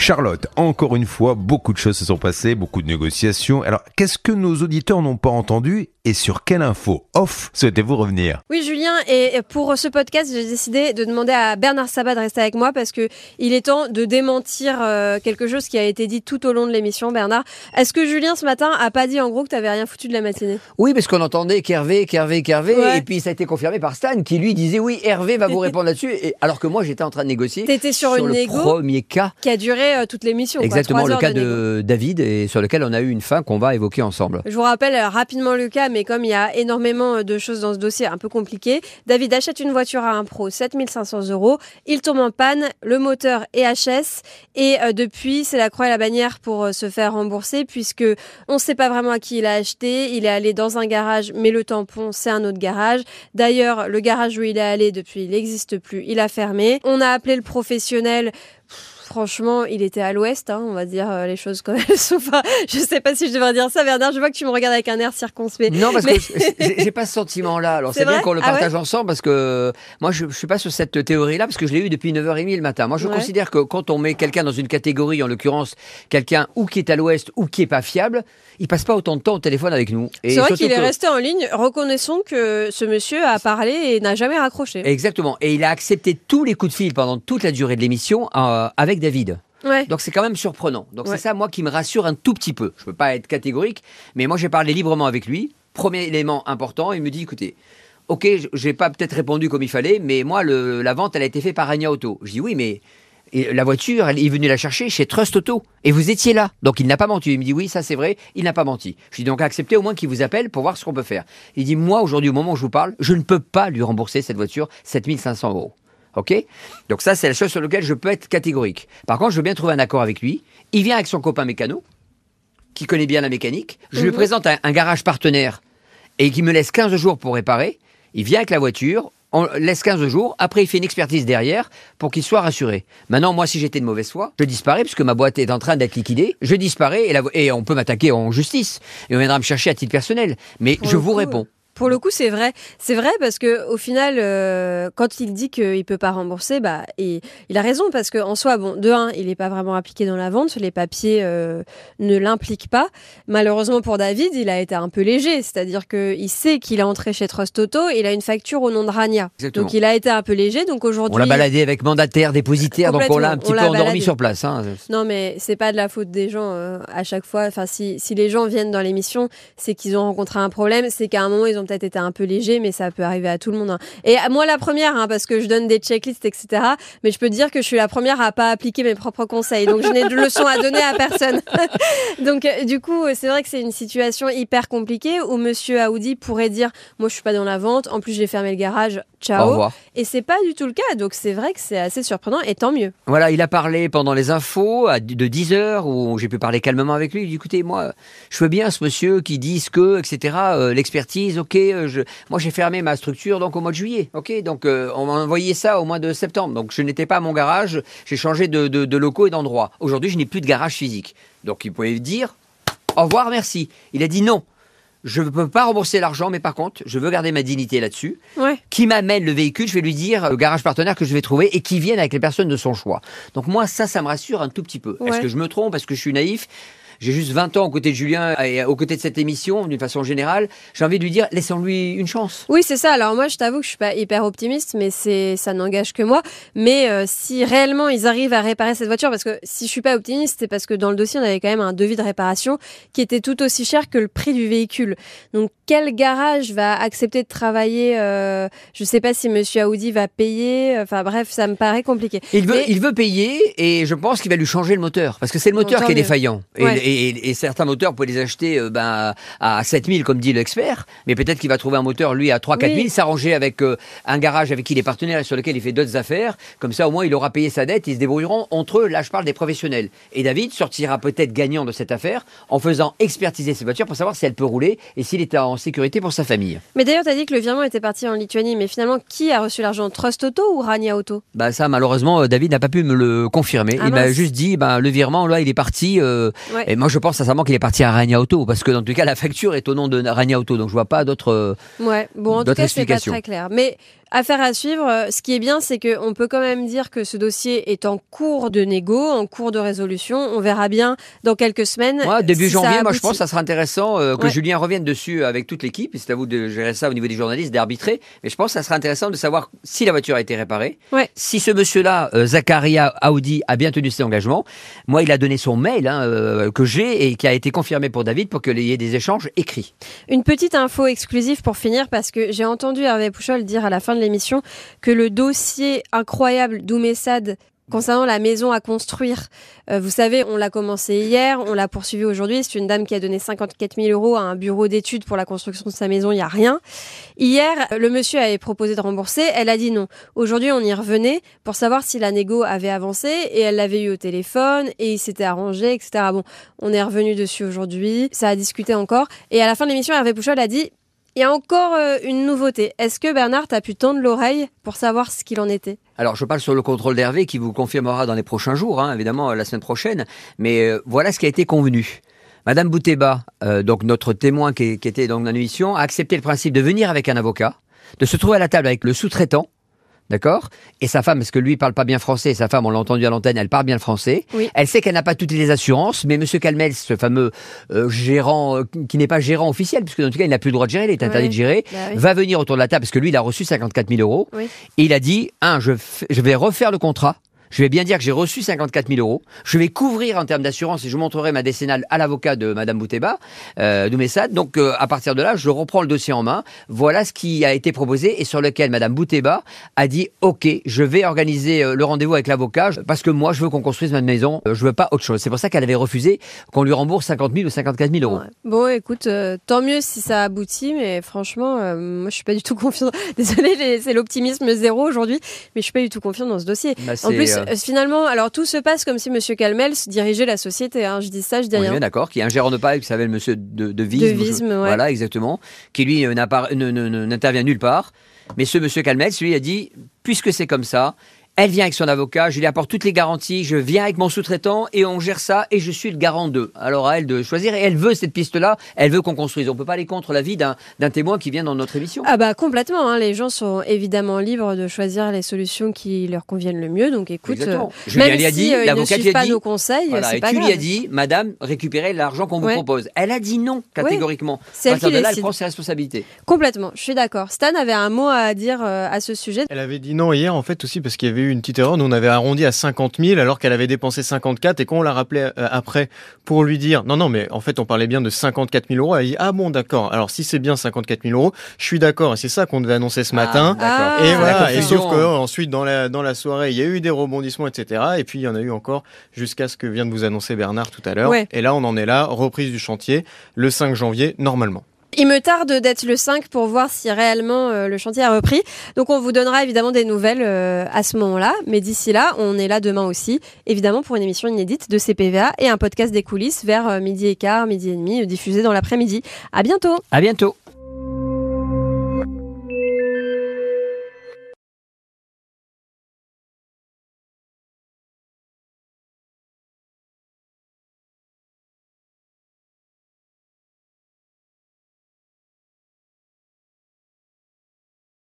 Charlotte, encore une fois, beaucoup de choses se sont passées, beaucoup de négociations. Alors, qu'est-ce que nos auditeurs n'ont pas entendu et sur quelle info off souhaitez-vous revenir? Oui, Julien, et pour ce podcast, j'ai décidé de demander à Bernard Sabat de rester avec moi parce que il est temps de démentir euh, quelque chose qui a été dit tout au long de l'émission. Bernard, est-ce que Julien ce matin a pas dit en gros que tu n'avais rien foutu de la matinée? Oui, parce qu'on entendait qu'Hervé, qu'Hervé, qu'Hervé, et puis ça a été confirmé par Stan qui lui disait oui, Hervé va vous répondre là-dessus, et alors que moi j'étais en train de négocier. T'étais sur, une le négo premier cas. qui a duré euh, toute l'émission. quoi, Exactement, trois le cas de David, et sur lequel on a eu une fin qu'on va évoquer ensemble. Je vous rappelle euh, rapidement le cas, mais comme il y a énormément euh, de choses dans ce dossier un peu compliqué, David achète une voiture à un pro, 7500 euros. Il tombe en panne, le moteur est HS, et depuis, c'est la croix et la bannière pour se faire rembourser, puisque on ne sait pas vraiment à qui il a acheté. Il est allé dans un garage, mais le tampon, c'est un autre garage. D'ailleurs, le garage où il est allé depuis, il n'existe plus, il a fermé. On a appelé le professionnel. Pff, Franchement, il était à l'ouest, hein, on va dire euh, les choses comme elles sont. Enfin, je sais pas si je devrais dire ça, Bernard. Je vois que tu me regardes avec un air circonspect. Non, parce Mais- que j'ai pas ce sentiment-là. Alors C'est bien qu'on le Ah ouais partage ensemble parce que moi je, je suis pas sur cette théorie-là parce que je l'ai eu depuis 9h30 le matin. Moi je Ouais. considère que quand on met quelqu'un dans une catégorie, en l'occurrence quelqu'un ou qui est à l'ouest ou qui est pas fiable, il passe pas autant de temps au téléphone avec nous. Et C'est vrai qu'il est resté en ligne. Reconnaissons que ce monsieur a parlé et n'a jamais raccroché. Exactement. Et il a accepté tous les coups de fil pendant toute la durée de l'émission euh, avec David. Ouais. Donc c'est quand même surprenant. Donc Ouais. c'est ça, moi, qui me rassure un tout petit peu. Je peux pas être catégorique, mais moi j'ai parlé librement avec lui. Premier élément important, il me dit, écoutez, ok, j'ai pas peut-être répondu comme il fallait, mais moi, le- la vente, elle a été faite par Ragna Auto. Je dis, oui, mais et la voiture, elle est venue la chercher chez Trust Auto. Et vous étiez là. Donc il n'a pas menti. Il me dit, oui, ça c'est vrai, il n'a pas menti. Je dis, donc acceptez au moins qu'il vous appelle pour voir ce qu'on peut faire. Il dit, moi, aujourd'hui, au moment où je vous parle, je ne peux pas lui rembourser cette voiture 7500 euros. OK Donc ça, c'est la chose sur laquelle je peux être catégorique. Par contre, je veux bien trouver un accord avec lui. Il vient avec son copain mécano, qui connaît bien la mécanique. Je lui Mhm. présente un, un garage partenaire et qui me laisse 15 jours pour réparer. Il vient avec la voiture, on laisse 15 jours, après il fait une expertise derrière pour qu'il soit rassuré. Maintenant, moi, si j'étais de mauvaise foi, je disparais puisque ma boîte est en train d'être liquidée. Je disparais et, la vo- et on peut m'attaquer en justice et on viendra me chercher à titre personnel. Mais Pour je vous coup, réponds. Pour le coup, c'est vrai. C'est vrai parce que au final, euh, quand il dit qu'il peut pas rembourser, bah, et il a raison parce qu'en soi, bon, de un, il n'est pas vraiment impliqué dans la vente. Les papiers euh, ne l'impliquent pas. Malheureusement pour David, il a été un peu léger, c'est-à-dire qu'il sait qu'il est entré chez Trust Auto. Il a une facture au nom de Rania, Exactement. donc il a été un peu léger. Donc aujourd'hui, On l'a baladé avec mandataire, dépositaire, donc on l'a un petit peu endormi baladé. sur place. hein. Non, mais c'est pas de la faute des gens euh, à chaque fois. Enfin, si, si les gens viennent dans l'émission, c'est qu'ils ont rencontré un problème. C'est qu'à un moment, ils ont peut-être été un peu légers, mais ça peut arriver à tout le monde. hein. Et moi, la première, hein, parce que je donne des checklists, etc. Mais je peux dire que je suis la première à pas appliquer mes propres conseils. Donc, je n'ai de leçons à donner à personne. donc, euh, du coup, euh, c'est vrai que c'est une situation hyper compliquée où Monsieur Aoudi pourrait dire, moi, je suis pas dans la vente. En plus, j'ai fermé le garage. Au Ciao. revoir. Et c'est pas du tout le cas. Donc, c'est vrai que c'est assez surprenant et tant mieux. Voilà, il a parlé pendant les infos de 10 heures où j'ai pu parler calmement avec lui. Il dit écoutez, moi, je veux bien ce monsieur qui dise que, etc. euh, L'expertise, ok. euh, je, moi, j'ai fermé ma structure donc au mois de juillet, ok. Donc, euh, on m'a envoyé ça au mois de septembre. Donc, je n'étais pas à mon garage. J'ai changé de, de- de locaux et d'endroits. Aujourd'hui, je n'ai plus de garage physique. Donc, il pouvait dire au revoir, merci. Il a dit non. Je ne peux pas rembourser l'argent, mais par contre, je veux garder ma dignité là-dessus Ouais. qui m'amène le véhicule, je vais lui dire euh, le garage partenaire que je vais trouver et qui vienne avec les personnes de son choix. Donc moi, ça, ça me rassure un tout petit peu. Est-ce que je me trompe? Est-ce que je suis naïf? J'ai juste 20 ans aux côtés de Julien et aux côtés de cette émission, d'une façon générale. J'ai envie de lui dire, laissons-lui une chance. Oui, c'est ça. Alors moi, je t'avoue que je suis pas hyper optimiste, mais c'est ça n'engage que moi. Mais euh, si réellement ils arrivent à réparer cette voiture, parce que si je suis pas optimiste, c'est parce que dans le dossier on avait quand même un devis de réparation qui était tout aussi cher que le prix du véhicule. Donc quel garage va accepter de travailler euh, Je sais pas si Monsieur Aoudi va payer. Enfin bref, ça me paraît compliqué. Il veut, Mais- il veut payer et je pense qu'il va lui changer le moteur. Parce que c'est le moteur qui est défaillant. Et, Ouais. et- et certains moteurs, vous pouvez les acheter euh, ben, à 7000, comme dit l'expert. Mais peut-être qu'il va trouver un moteur, lui, à 3-4 000, Oui. s'arranger avec euh, un garage avec qui il est partenaire et sur lequel il fait d'autres affaires. Comme ça, au moins, il aura payé sa dette. Ils se débrouilleront entre eux. Là, je parle des professionnels. Et David sortira peut-être gagnant de cette affaire en faisant expertiser ses voitures pour savoir si elle peut rouler et s'il est en sécurité pour sa famille. Mais d'ailleurs, tu as dit que le virement était parti en Lituanie, mais finalement, qui a reçu l'argent? Trust Auto ou Rania Auto? Bah ça malheureusement euh, David n'a pas pu me le confirmer. Ah il m'a juste dit ben le virement là il est parti euh, Ouais. et moi, je pense sincèrement qu'il est parti à Rania Auto, parce que dans tout cas, la facture est au nom de Rania Auto, donc je vois pas d'autres. euh, Ouais, bon, en tout cas, c'est pas très clair. Mais affaire à suivre, euh, ce qui est bien, c'est qu'on peut quand même dire que ce dossier est en cours de négo, en cours de résolution. On verra bien dans quelques semaines. Moi, début si janvier, moi, je pense que ça sera intéressant euh, que Ouais. Julien revienne dessus avec toute l'équipe. C'est à vous de gérer ça au niveau des journalistes, d'arbitrer. Mais je pense que ça sera intéressant de savoir si la voiture a été réparée. Ouais. Si ce monsieur-là, euh, Zakaria Audi, a bien tenu ses engagements. Moi, il a donné son mail hein, euh, que et qui a été confirmé pour David pour qu'il y ait des échanges écrits. Une petite info exclusive pour finir, parce que j'ai entendu Hervé Pouchol dire à la fin de l'émission que le dossier incroyable d'Oumessad concernant la maison à construire, euh, vous savez, on l'a commencé hier, on l'a poursuivi aujourd'hui. C'est une dame qui a donné 54 000 euros à un bureau d'études pour la construction de sa maison, il n'y a rien. Hier, le monsieur avait proposé de rembourser, elle a dit non. Aujourd'hui, on y revenait pour savoir si la négo avait avancé et elle l'avait eu au téléphone et il s'était arrangé, etc. Bon, on est revenu dessus aujourd'hui, ça a discuté encore. Et à la fin de l'émission, Hervé Pouchol a dit il y a encore euh, une nouveauté. Est-ce que Bernard t'a pu tendre l'oreille pour savoir ce qu'il en était? Alors, je parle sur le contrôle d'Hervé qui vous confirmera dans les prochains jours, hein, évidemment, la semaine prochaine. Mais euh, voilà ce qui a été convenu. Madame Bouteba, euh, donc notre témoin qui, était dans l'émission, a accepté le principe de venir avec un avocat, de se trouver à la table avec le sous-traitant, d'accord? Et sa femme, parce que lui, il parle pas bien français, sa femme, on l'a entendu à l'antenne, elle parle bien le français. Oui. Elle sait qu'elle n'a pas toutes les assurances, mais Monsieur Calmel, ce fameux euh, gérant, euh, qui n'est pas gérant officiel, puisque dans tout cas, il n'a plus le droit de gérer, il est interdit Ouais. de gérer, Bah oui. va venir autour de la table, parce que lui, il a reçu 54 000 euros. Oui. Et il a dit, un, je vais refaire le contrat. Je vais bien dire que j'ai reçu 54 000 euros. Je vais couvrir en termes d'assurance et je montrerai ma décennale à l'avocat de Madame Bouteba, euh, d'Oumessad. Donc, euh, à partir de là, je reprends le dossier en main. Voilà ce qui a été proposé et sur lequel Madame Bouteba a dit, OK, je vais organiser euh, le rendez-vous avec l'avocat parce que moi, je veux qu'on construise ma maison. Je veux pas autre chose. C'est pour ça qu'elle avait refusé qu'on lui rembourse 50 000 ou 54 000 euros. Ouais. Bon, écoute, euh, tant mieux si ça aboutit, mais franchement, euh, moi, je suis pas du tout confiante. Désolée, c'est l'optimisme zéro aujourd'hui, mais je suis pas du tout confiante dans ce dossier. Bah, En plus, euh, euh, finalement, alors tout se passe comme si Monsieur Calmels dirigeait la société. Hein. Je dis ça, je dis rien. bien d'accord, qui est un gérant de paille qui s'appelle Monsieur de, de Visme. De Visme, ouais. Voilà, exactement. Qui lui euh, n'intervient nulle part. Mais ce Monsieur Calmel, lui a dit, puisque c'est comme ça, elle vient avec son avocat, je lui apporte toutes les garanties, je viens avec mon sous-traitant et on gère ça et je suis le garant d'eux. Alors à elle de choisir et elle veut cette piste-là, elle veut qu'on construise. On peut pas aller contre l'avis d'un d'un témoin qui vient dans notre émission. Ah bah complètement, hein. les gens sont évidemment libres de choisir les solutions qui leur conviennent le mieux. Donc écoute, Exactement. euh, même lui a si dit, euh, ils ne l'avocat lui suivent a pas dit, nos conseils, Voilà, c'est et pas tu grave. lui as dit, Madame, récupérez l'argent qu'on Ouais. vous propose. Elle a dit non, catégoriquement. C'est à elle partir qui de là, elle prend ses responsabilités. Complètement, je suis d'accord. Stan avait un mot à dire euh, à ce sujet. Elle avait dit non hier en fait aussi parce qu'il y avait eu une petite erreur. Nous on avait arrondi à 50 000 alors qu'elle avait dépensé 54 et quand on l'a rappelé euh, après pour lui dire non non mais en fait on parlait bien de 54 000 euros. Elle a dit ah bon d'accord. Alors si c'est bien 54 000 euros, je suis d'accord et c'est ça qu'on devait annoncer ce matin. Ah, Et voilà, et sauf que ensuite dans la dans la soirée, il y a eu des rebondissements, etc. Et puis il y en a eu encore jusqu'à ce que vient de vous annoncer Bernard tout à l'heure. Ouais. Et là, on en est là, reprise du chantier le 5 janvier normalement. Il me tarde d'être le 5 pour voir si réellement euh, le chantier a repris. Donc on vous donnera évidemment des nouvelles euh, à ce moment-là. Mais d'ici là, on est là demain aussi, évidemment pour une émission inédite de CPVA et un podcast des coulisses vers euh, midi et quart, midi et demi, diffusé dans l'après-midi. À bientôt À bientôt.